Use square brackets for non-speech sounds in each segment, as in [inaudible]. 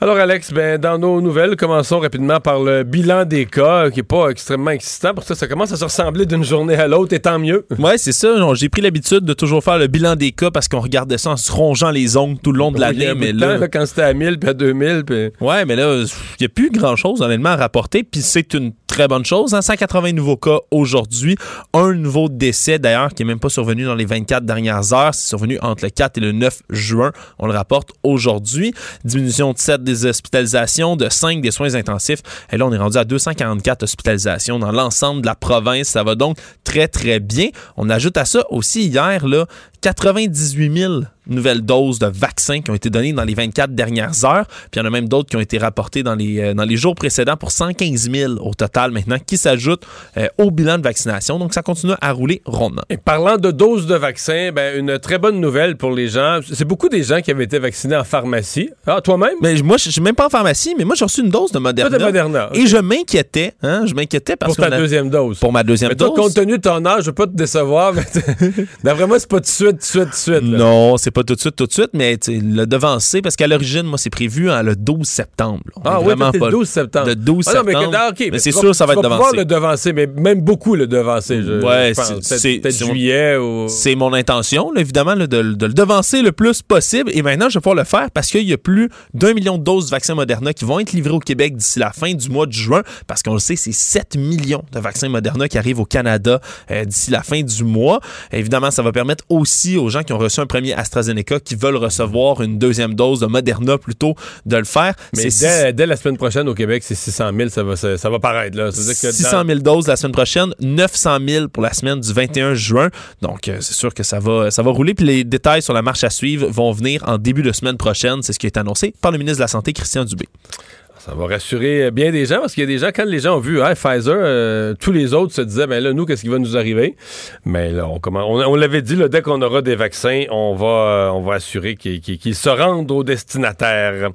Alors Alex, ben, dans nos nouvelles, commençons rapidement par le bilan des cas, qui est pas extrêmement excitant. Pour ça, ça commence à se ressembler d'une journée à l'autre, et tant mieux. Ouais, c'est ça. J'ai pris l'habitude de toujours faire le bilan des cas parce qu'on regardait ça en se rongeant les ongles tout le long de l'année. mais là, quand c'était à 1000 puis à 2000. Puis... Ouais, mais là, il n'y a plus grand-chose, honnêtement, à rapporter. Puis c'est une très bonne chose. 180 hein. nouveaux cas aujourd'hui. Un nouveau décès, d'ailleurs, qui n'est même pas survenu dans les 24 dernières heures. C'est survenu entre le 4 et le 9 juin. On le rapporte aujourd'hui. Diminution de 7 des hospitalisations, de 5 des soins intensifs. Et là, on est rendu à 244 hospitalisations dans l'ensemble de la province. Ça va donc très, très bien. On ajoute à ça aussi hier, là, 98 000 nouvelles doses de vaccins qui ont été données dans les 24 dernières heures. Puis il y en a même d'autres qui ont été rapportées dans les, euh, dans les jours précédents pour 115 000 au total maintenant qui s'ajoutent euh, au bilan de vaccination. Donc ça continue à rouler rondement. Et parlant de doses de vaccins, ben, une très bonne nouvelle pour les gens. C'est beaucoup des gens qui avaient été vaccinés en pharmacie. Ah, toi-même? Mais ben, moi, je suis même pas en pharmacie, mais moi, j'ai reçu une dose de Moderna. de Moderna. Et je m'inquiétais. Hein, je m'inquiétais parce que. Pour ta deuxième dose. Pour ma deuxième dose. compte tenu de ton âge, je veux pas te décevoir, mais [laughs] d'après moi, c'est pas de suite, tout de suite, tout de suite. Non, c'est pas tout de suite, tout de suite, mais le devancer, parce qu'à l'origine, moi, c'est prévu hein, le 12 septembre. ah oui, le 12 septembre. Le 12 ah, septembre. Non, mais, mais c'est sûr, ça va être devancé. pouvoir le devancer, mais même beaucoup le devancer. Je, ouais, c'est peut-être juillet ou... C'est mon intention, évidemment, de, de, le devancer le plus possible. Et maintenant, je vais pouvoir le faire parce qu'il y a plus d'un million de doses de vaccins Moderna qui vont être livrées au Québec d'ici la fin du mois de juin, parce qu'on le sait, c'est 7 millions de vaccins Moderna qui arrivent au Canada euh, d'ici la fin du mois. Évidemment, ça va permettre aussi aux gens qui ont reçu un premier AstraZeneca qui veulent recevoir une deuxième dose de Moderna plutôt de le faire. Mais dès, dès, la semaine prochaine au Québec, c'est 600 000, ça va, ça, va paraître. Là. 600 000 doses la semaine prochaine, 900 000 pour la semaine du 21 juin. Donc, euh, c'est sûr que ça va, ça va rouler. Puis les détails sur la marche à suivre vont venir en début de semaine prochaine. C'est ce qui est annoncé par le ministre de la Santé, Christian Dubé. Ça va rassurer bien des gens parce qu'il y a des gens, quand les gens ont vu Pfizer, euh, tous les autres se disaient, ben là, nous, qu'est-ce qui va nous arriver? Mais là, on, on, l'avait dit, dès qu'on aura des vaccins, on va, euh, on va assurer qu'ils se rendent aux destinataires.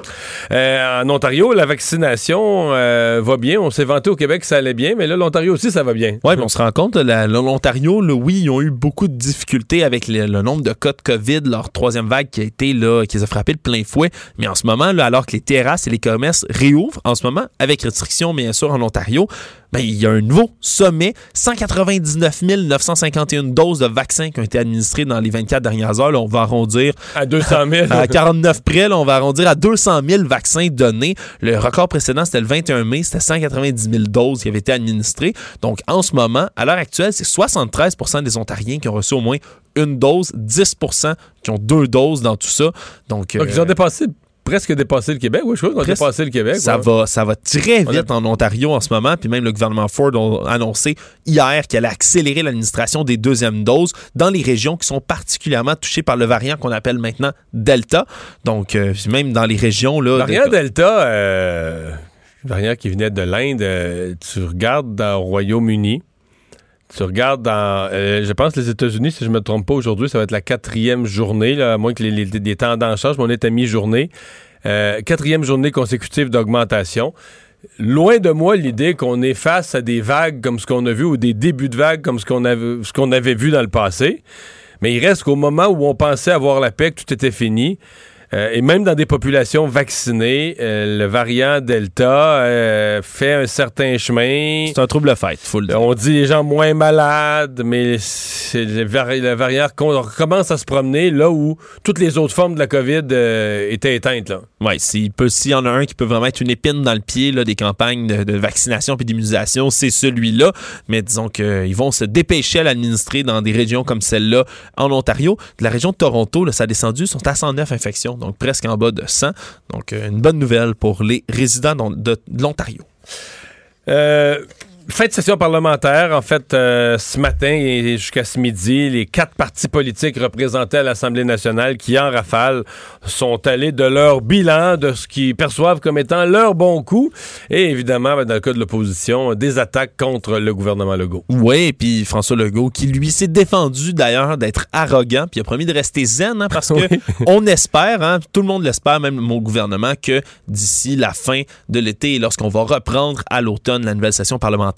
Euh, en Ontario, la vaccination va bien. On s'est vanté au Québec que ça allait bien, mais là, l'Ontario aussi, ça va bien. Oui, mais on se rend compte, l'Ontario, oui, ils ont eu beaucoup de difficultés avec le, nombre de cas de COVID, leur troisième vague qui a été, là, qui les a frappés de plein fouet. Mais en ce moment, là, alors que les terrasses et les commerces réouvrent, en ce moment, avec restrictions bien sûr en Ontario, ben, il y a un nouveau sommet. 199 951 doses de vaccins qui ont été administrées dans les 24 dernières heures. on va arrondir à 200 000. [laughs] à 49 près, on va arrondir à 200 000 vaccins donnés. Le record précédent, c'était le 21 mai, c'était 190 000 doses qui avaient été administrées. Donc, en ce moment, à l'heure actuelle, c'est 73% des Ontariens qui ont reçu au moins une dose, 10% qui ont deux doses dans tout ça. Donc, Donc ils ont dépassé presque dépassé le Québec. Oui, je crois qu'on a dépassé le Québec. Ça, va, ça va très vite en Ontario en ce moment. Puis même le gouvernement Ford a annoncé hier qu'elle allait accélérer l'administration des deuxièmes doses dans les régions qui sont particulièrement touchées par le variant qu'on appelle maintenant Delta. Donc, euh, même dans les régions... Là, le variant Delta, euh, variant qui venait de l'Inde, euh, tu regardes dans le Royaume-Uni, tu regardes dans, euh, je pense les États-Unis, si je me trompe pas aujourd'hui, ça va être la quatrième journée, là, à moins que les, les, tendances changent, mais on est à mi-journée. Euh, quatrième journée consécutive d'augmentation. Loin de moi l'idée qu'on est face à des vagues comme ce qu'on a vu ou des débuts de vagues comme ce qu'on avait, ce qu'on avait vu dans le passé. Mais il reste qu'au moment où on pensait avoir la paix, que tout était fini, euh, et même dans des populations vaccinées, euh, le variant Delta euh, fait un certain chemin. C'est un trouble fête, faut le dire. On dit les gens moins malades, mais le, variant commence à se promener là où toutes les autres formes de la COVID étaient éteintes. Là. Oui, s'il y en a un qui peut vraiment être une épine dans le pied là, des campagnes de, vaccination et d'immunisation, c'est celui-là. Mais disons qu'ils vont se dépêcher à l'administrer dans des régions comme celle-là en Ontario. De la région de Toronto, là, ça a descendu, sont à 109 infections donc presque en bas de 100. Donc, euh, une bonne nouvelle pour les résidents de, l'Ontario. Euh, fin de session parlementaire, en fait, euh, ce matin et jusqu'à ce midi, les quatre partis politiques représentés à l'Assemblée nationale qui, en rafale, sont allés de leur bilan, de ce qu'ils perçoivent comme étant leur bon coup, et évidemment, ben, dans le cas de l'opposition, des attaques contre le gouvernement Legault. Oui, et puis François Legault, qui lui s'est défendu d'ailleurs d'être arrogant, puis a promis de rester zen, hein, parce [laughs] que on espère, hein, tout le monde l'espère, même mon gouvernement, que d'ici la fin de l'été, lorsqu'on va reprendre à l'automne la nouvelle session parlementaire,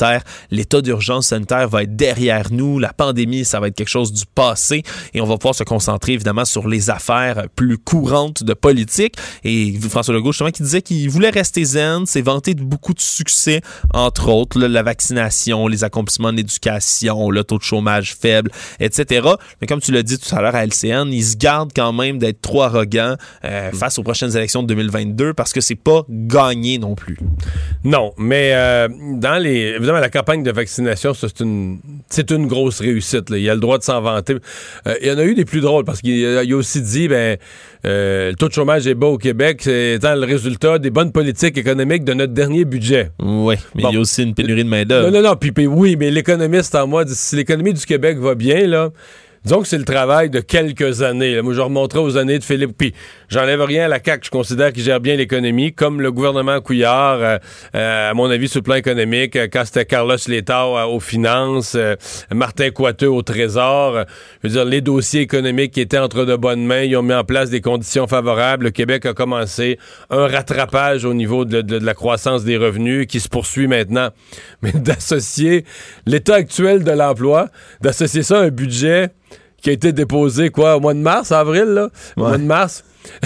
l'état d'urgence sanitaire va être derrière nous, la pandémie, ça va être quelque chose du passé, et on va pouvoir se concentrer évidemment sur les affaires plus courantes de politique. Et François Legault, justement, qui disait qu'il voulait rester zen, s'est vanté de beaucoup de succès, entre autres, là, la vaccination, les accomplissements en éducation, le taux de chômage faible, etc. Mais comme tu l'as dit tout à l'heure à LCN, il se garde quand même d'être trop arrogant euh, face aux prochaines élections de 2022 parce que c'est pas gagné non plus. Non, mais euh, dans les. Évidemment, la campagne de vaccination, c'est une, c'est une grosse réussite. là. Il a le droit de s'en vanter. Euh, il y en a eu des plus drôles parce qu'il a, aussi dit ben, euh, le taux de chômage est bas au Québec, c'est étant le résultat des bonnes politiques économiques de notre dernier budget. Oui, mais Bon. il y a aussi une pénurie de Non, main-d'œuvre. non, non. Puis, puis oui, mais l'économiste en moi dit si l'économie du Québec va bien, là. Disons que c'est le travail de quelques années. Moi, je remonterai aux années de Philippe. Puis, j'enlève rien à la CAQ. Je considère qu'il gère bien l'économie, comme le gouvernement Couillard, euh, euh, à mon avis, sur le plan économique, euh, quand c'était Carlos Letao euh, aux finances, Martin Coiteux au Trésor. je veux dire, les dossiers économiques qui étaient entre de bonnes mains, ils ont mis en place des conditions favorables. Le Québec a commencé un rattrapage au niveau de- de la croissance des revenus qui se poursuit maintenant. Mais d'associer l'état actuel de l'emploi, d'associer ça à un budget qui a été déposé, quoi, au mois de mars, avril, là? Au Ouais. mois de mars. [laughs]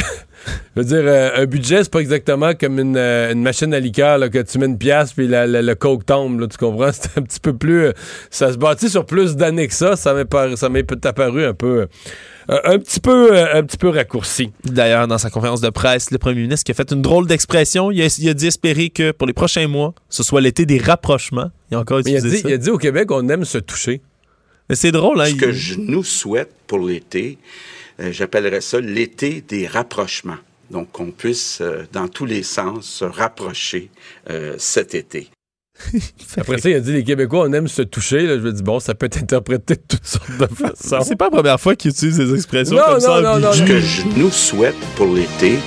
Je veux dire, euh, un budget, c'est pas exactement comme une, euh, une machine à liqueur là, que tu mets une pièce puis la- la- le coke tombe, là, tu comprends? [laughs] C'est un petit peu plus... euh, ça se bâtit sur plus d'années que ça. Ça m'est par- ça m'est apparu un peu... un petit peu, un petit peu raccourci. D'ailleurs, dans sa conférence de presse, le premier ministre qui a fait une drôle d'expression, il a, il a dit espérer que pour les prochains mois, ce soit l'été des rapprochements. Il a encore il a, dit, ça. il a dit au Québec, on aime se toucher. Mais c'est drôle, hein? Ce il- que je nous souhaite pour l'été, euh, j'appellerais ça l'été des rapprochements. Donc, qu'on puisse, euh, dans tous les sens, se rapprocher euh, cet été. [laughs] Après ça, il a dit les Québécois, on aime se toucher. Là, je me dis, bon, ça peut être interprété de toutes sortes de [laughs] façons. C'est pas la première fois qu'il utilise des expressions Non, comme non, ça. non, ambigu. non, Ce que je nous souhaite pour l'été, euh,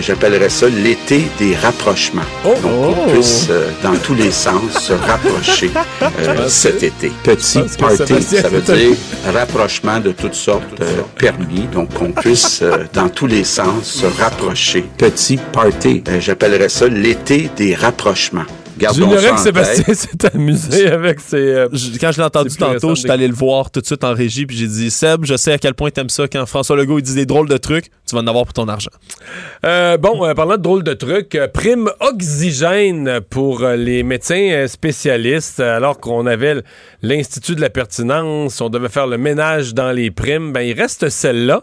j'appellerais ça l'été des rapprochements. Oh! Donc, qu'on Oh! puisse, euh, dans tous les sens, se rapprocher euh, cet été. Petit party, ça veut dire rapprochement de toutes sortes euh, permis. Donc, qu'on puisse, euh, dans tous les sens, se rapprocher. Petit party, euh, j'appellerais ça l'été des rapprochements. Gardons J'ignorais ça que en Sébastien s'est amusé avec ses. euh, Je- quand je l'ai entendu tantôt, je suis allé le voir tout de suite en régie, puis j'ai dit Seb, je sais à quel point t'aimes ça quand François Legault il dit des drôles de trucs, tu vas en avoir pour ton argent. Euh, bon, euh, parlant de drôles de trucs, euh, prime oxygène pour euh, les médecins euh, spécialistes, alors qu'on avait l'Institut de la pertinence, on devait faire le ménage dans les primes, ben il reste celle-là.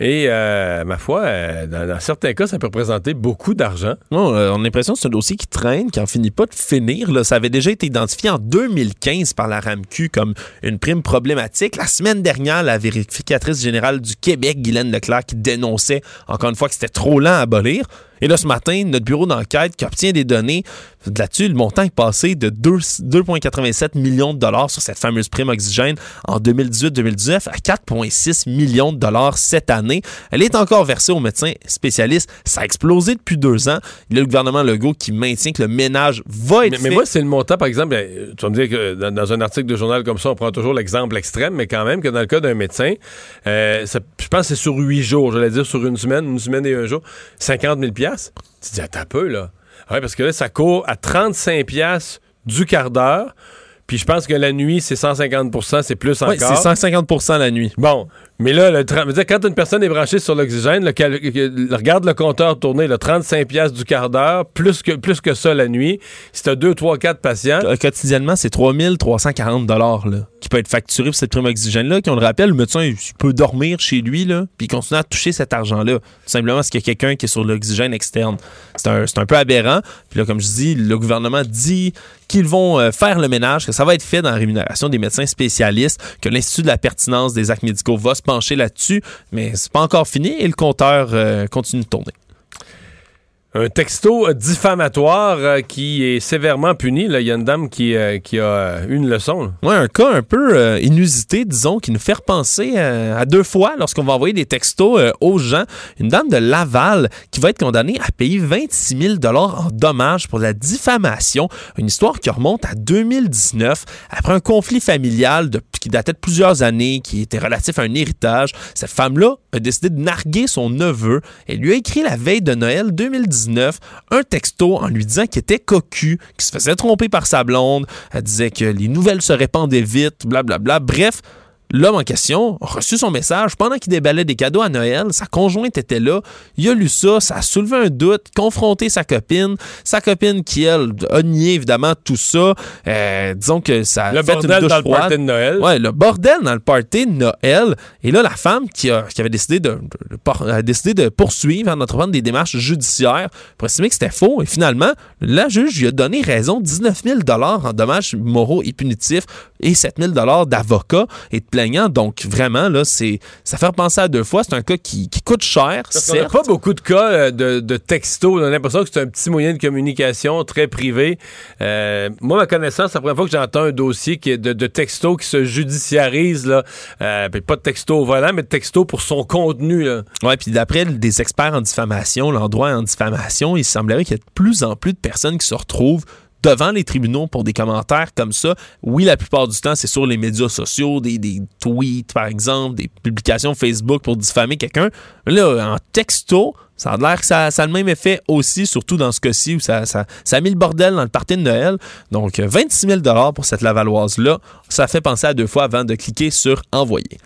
Et euh, ma foi, euh, dans, dans certains cas, ça peut représenter beaucoup d'argent. Non, euh, on a l'impression que c'est un dossier qui traîne, qui en finit pas de finir. Ça avait déjà été identifié en 2015 par la RAMQ comme une prime problématique. La semaine dernière, la vérificatrice générale du Québec, Guylaine Leclerc, qui dénonçait encore une fois que c'était trop lent à abolir. Et là, ce matin, notre bureau d'enquête qui obtient des données là-dessus, le montant est passé de 2 2,87 millions de dollars sur cette fameuse prime oxygène en 2018-2019 à 4,6 millions de dollars cette année. Elle est encore versée aux médecins spécialistes. Ça a explosé depuis deux ans. Il y a le gouvernement Legault qui maintient que le ménage va être Mais, fait. mais moi, c'est le montant, par exemple, ben, tu vas me dire que dans, dans un article de journal comme ça, on prend toujours l'exemple extrême, mais quand même que dans le cas d'un médecin, euh, ça- je pense que c'est sur huit jours, j'allais dire sur une semaine, une semaine et un jour, 50 000 Tu dis, attends peu, là. Ouais, parce que là, ça court à 35 du quart d'heure, puis je pense que la nuit, c'est 150% c'est plus Oui, encore. c'est 150% la nuit. Bon, mais là, le quand une personne est branchée sur l'oxygène, regarde le compteur tourner, le 35 pièces du quart d'heure, plus que, plus que ça la nuit. Si tu as 2, 3, 4 patients, Euh, Quotidiennement, c'est 3340 dollars qui peut être facturé pour cette prime oxygène-là. Qui, on le rappelle, le médecin il peut dormir chez lui, là, puis continuer à toucher cet argent-là. Tout simplement parce qu'il y a quelqu'un qui est sur l'oxygène externe. C'est un, c'est un peu aberrant. Puis là, comme je dis, le gouvernement dit qu'ils vont euh, faire le ménage, que ça va être fait dans la rémunération des médecins spécialistes, que l'Institut de la pertinence des actes médicaux va se pencher là-dessus, mais c'est pas encore fini et le compteur euh, continue de tourner. Un texto diffamatoire euh, qui est sévèrement puni. Il y a une dame qui, euh, qui a euh, eu une leçon. Ouais, un cas un peu euh, inusité, disons, qui nous fait repenser à deux fois lorsqu'on va envoyer des textos aux gens. Une dame de Laval qui va être condamnée à payer 26 000 en dommages pour la diffamation. Une histoire qui remonte à 2019 après un conflit familial qui datait de plusieurs années, qui était relatif à un héritage. Cette femme-là a décidé de narguer son neveu et lui a écrit la veille de Noël 2019 un texto en lui disant qu'il était cocu, qu'il se faisait tromper par sa blonde. Elle disait que les nouvelles se répandaient vite, blablabla. Bref, L'homme en question a reçu son message pendant qu'il déballait des cadeaux à Noël. Sa conjointe était là. Il a lu ça. Ça a soulevé un doute, confronté sa copine. Sa copine qui, elle, a nié évidemment tout ça. Euh, disons que ça a Le fait bordel une douche dans le party de Noël. Ouais, le bordel dans le party de Noël. Et là, la femme qui, a- qui avait décidé de, de- de a décidé de poursuivre, d'entreprendre des démarches judiciaires pour estimer que c'était faux. Et finalement, la juge lui a donné raison 19 000 en dommages moraux et punitifs et 7 000 d'avocats et de Donc, vraiment, là, c'est, ça fait repenser à deux fois. C'est un cas qui, qui coûte cher, qu'on n'a certes. pas beaucoup de cas euh, de, de textos. On a l'impression que c'est un petit moyen de communication très privé. Euh, moi, ma connaissance, c'est la première fois que j'entends un dossier qui est de, de textos qui se judiciarise. Là. Euh, puis pas de texto au volant, mais de texto pour son contenu. Ouais, puis d'après des experts en diffamation, l'endroit en diffamation, il semblerait qu'il y ait de plus en plus de personnes qui se retrouvent devant les tribunaux pour des commentaires comme ça. Oui, la plupart du temps, c'est sur les médias sociaux, des, tweets, par exemple, des publications Facebook pour diffamer quelqu'un. Là, en texto, ça a l'air que ça, a le même effet aussi, surtout dans ce cas-ci où ça, a mis le bordel dans le party de Noël. Donc, euh, 26 000 pour cette Lavalloise-là. Ça fait penser à deux fois avant de cliquer sur Envoyer.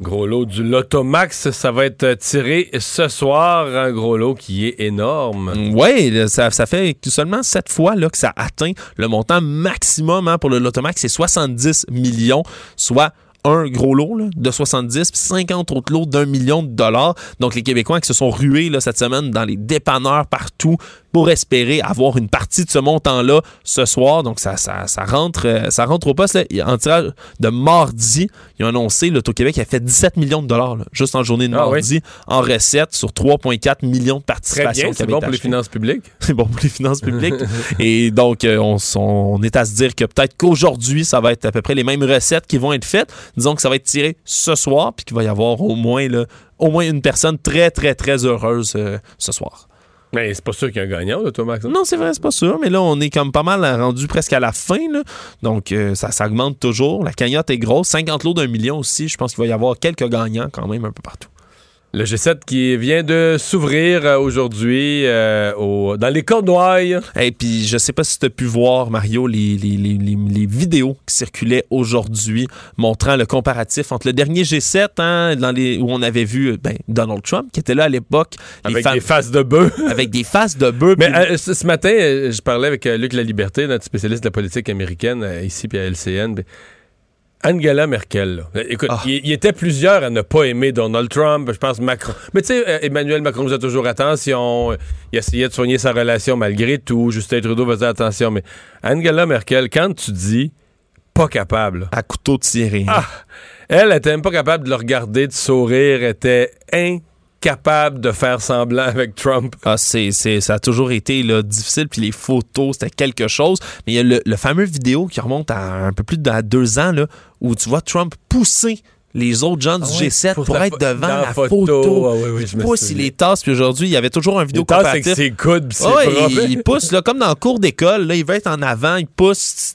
Gros lot du Lotomax, ça va être tiré ce soir. Un gros lot qui est énorme. Oui, ça, ça fait seulement sept fois là, que ça atteint le montant maximum hein, pour le Lotomax, c'est 70 millions, soit un gros lot là, de 70 puis 50 autres lots d'un million de dollars. Donc les Québécois qui se sont rués là, cette semaine dans les dépanneurs partout pour espérer avoir une partie de ce montant-là ce soir. Donc ça, ça, ça rentre euh, ça rentre au poste. Là. En tirage de mardi, ils ont annoncé l'Auto-Québec a fait 17 millions de dollars là, juste en journée de Ah oui? mardi en recettes sur 3,4 millions de participations. [laughs] c'est bon pour les finances publiques. c'est bon pour les finances publiques. Et donc, euh, on est à se dire que peut-être qu'aujourd'hui, ça va être à peu près les mêmes recettes qui vont être faites. Disons que ça va être tiré ce soir, puis qu'il va y avoir au moins, là, au moins une personne très, très, très heureuse euh, ce soir. Mais c'est pas sûr qu'il y a un gagnant, Lotomax. hein? Non, c'est vrai, c'est pas sûr, mais là, on est comme pas mal rendu presque à la fin. là. Donc, euh, ça, ça augmente toujours. La cagnotte est grosse. 50 lots d'un million aussi. Je pense qu'il va y avoir quelques gagnants quand même un peu partout. Le G7 qui vient de s'ouvrir euh, aujourd'hui euh, au- dans les Cornouailles. Et puis, je sais pas si tu as pu voir, Mario, les, les- les- les- vidéos qui circulaient aujourd'hui montrant le comparatif entre le dernier G7, hein, dans les, où on avait vu ben, Donald Trump, qui était là à l'époque, [laughs] Avec des faces de bœuf. avec des faces de bœuf. Mais euh, ce, ce matin, euh, je parlais avec euh, Luc Laliberté, notre spécialiste de la politique américaine, ici, puis à LCN. puis Angela Merkel, là. Écoute, Ah. il, il était plusieurs à ne pas aimer Donald Trump, je pense Macron. Mais tu sais, euh, Emmanuel Macron faisait toujours attention, il essayait de soigner sa relation malgré tout, Justin Trudeau faisait attention, mais Angela Merkel, quand tu dis pas capable, à couteau tiré. Ah! elle était même pas capable de le regarder, de sourire, était incapable de faire semblant [laughs] avec Trump. Ah, c'est, c'est- ça a toujours été là, difficile, puis les photos, c'était quelque chose. Mais il y a le, le fameux vidéo qui remonte à un peu plus de à deux ans, là, où tu vois Trump pousser les autres gens du Ah ouais, G7 pour être devant la la photo. photo. Ah il pousse, il les tasse, puis aujourd'hui, il y avait toujours une vidéo Il tasse avec ses coudes ses il, il pousse là, comme dans le cours d'école, là, il veut être en avant, il pousse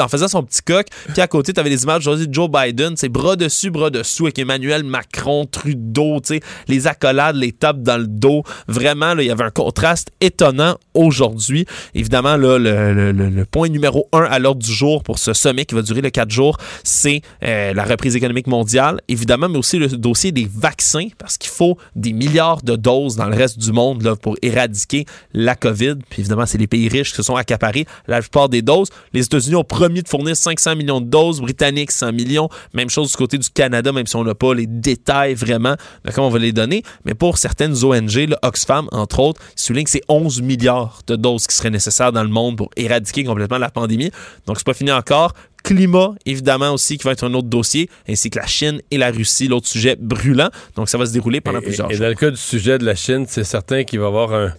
en faisant son petit coq. Puis à côté, tu avais des images de Joe Biden, c'est bras dessus, bras dessous avec Emmanuel Macron, Trudeau, les accolades, les tapes dans le dos. Vraiment, il y avait un contraste étonnant aujourd'hui. Évidemment, là, le, le- le- le point numéro un à l'ordre du jour pour ce sommet qui va durer le quatre jours, c'est euh, la reprise économique mondiale, évidemment, mais aussi le dossier des vaccins, parce qu'il faut des milliards de doses dans le reste du monde là, pour éradiquer la COVID. Puis évidemment, c'est les pays riches qui se sont accaparés la plupart des doses. Les États-Unis ont promis de fournir 500 millions de doses, Britanniques 100 millions. Même chose du côté du Canada, même si on n'a pas les détails vraiment de comment on va les donner. Mais pour certaines ONG, là, Oxfam, entre autres, souligne que c'est 11 milliards de doses qui seraient nécessaires dans le monde pour éradiquer complètement la pandémie. Donc, c'est pas fini encore. climat, évidemment, aussi, qui va être un autre dossier, ainsi que la Chine et la Russie, l'autre sujet brûlant. Donc, ça va se dérouler pendant Et- plusieurs et, jours. dans le cas du sujet de la Chine, c'est certain qu'il va y avoir un,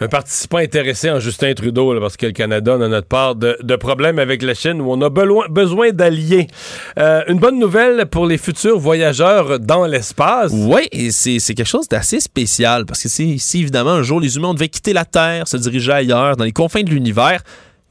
un participant intéressé en Justin Trudeau, parce que le Canada, a notre part de, problèmes avec la Chine où on a besoin d'alliés. Euh, une bonne nouvelle pour les futurs voyageurs dans l'espace. Oui, c'est quelque chose d'assez spécial parce que si, évidemment un jour les humains devaient quitter la Terre, se diriger ailleurs, dans les confins de l'univers,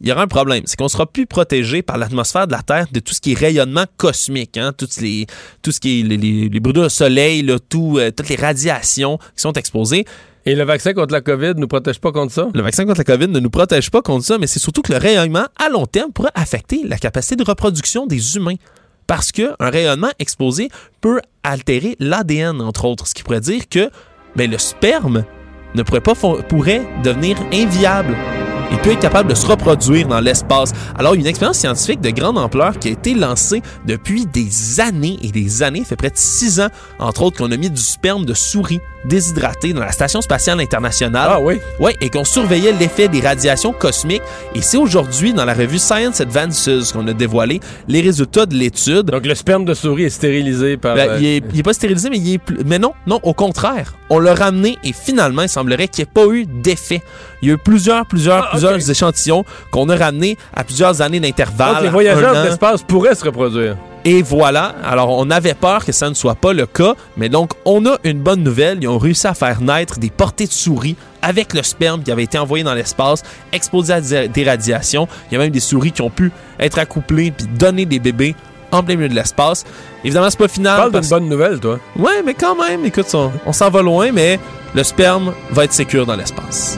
il y aura un problème. C'est qu'on sera plus protégé par l'atmosphère de la Terre de tout ce qui est rayonnement cosmique, hein, toutes les, tout ce qui est les, les, les brûlures de soleil, tout, euh, toutes les radiations qui sont exposées. Et le vaccin contre la COVID ne nous protège pas contre ça? Le vaccin contre la COVID ne nous protège pas contre ça, mais c'est surtout que le rayonnement à long terme pourrait affecter la capacité de reproduction des humains. Parce qu'un rayonnement exposé peut altérer l'ADN, entre autres, ce qui pourrait dire que ben, le sperme ne pourrait pas pourrait devenir inviable. Il peut être capable de se reproduire dans l'espace. Alors, une expérience scientifique de grande ampleur qui a été lancée depuis des années et des années, fait près de six ans, entre autres, qu'on a mis du sperme de souris déshydraté dans la Station spatiale internationale. Ah oui? Oui, et qu'on surveillait l'effet des radiations cosmiques. Et c'est aujourd'hui, dans la revue Science Advances, qu'on a dévoilé les résultats de l'étude. Donc le sperme de souris est stérilisé par... Ben, euh, il, est, il est pas stérilisé, mais il est plus... Mais non, non, au contraire. On l'a ramené et finalement, il semblerait qu'il n'y ait pas eu d'effet. Il y a eu plusieurs, plusieurs, Ah, plusieurs échantillons qu'on a ramenés à plusieurs années d'intervalle. donc les voyageurs de l'espace pourraient se reproduire. Et voilà. Alors, on avait peur que ça ne soit pas le cas, mais donc, on a une bonne nouvelle. Ils ont réussi à faire naître des portées de souris avec le sperme qui avait été envoyé dans l'espace, exposé à des radiations. Il y a même des souris qui ont pu être accouplées puis donner des bébés en plein milieu de l'espace. Évidemment, c'est pas final. Parce- bonne nouvelle, toi. Ouais, mais quand même, écoute, on, on s'en va loin, mais le sperme va être sécure dans l'espace.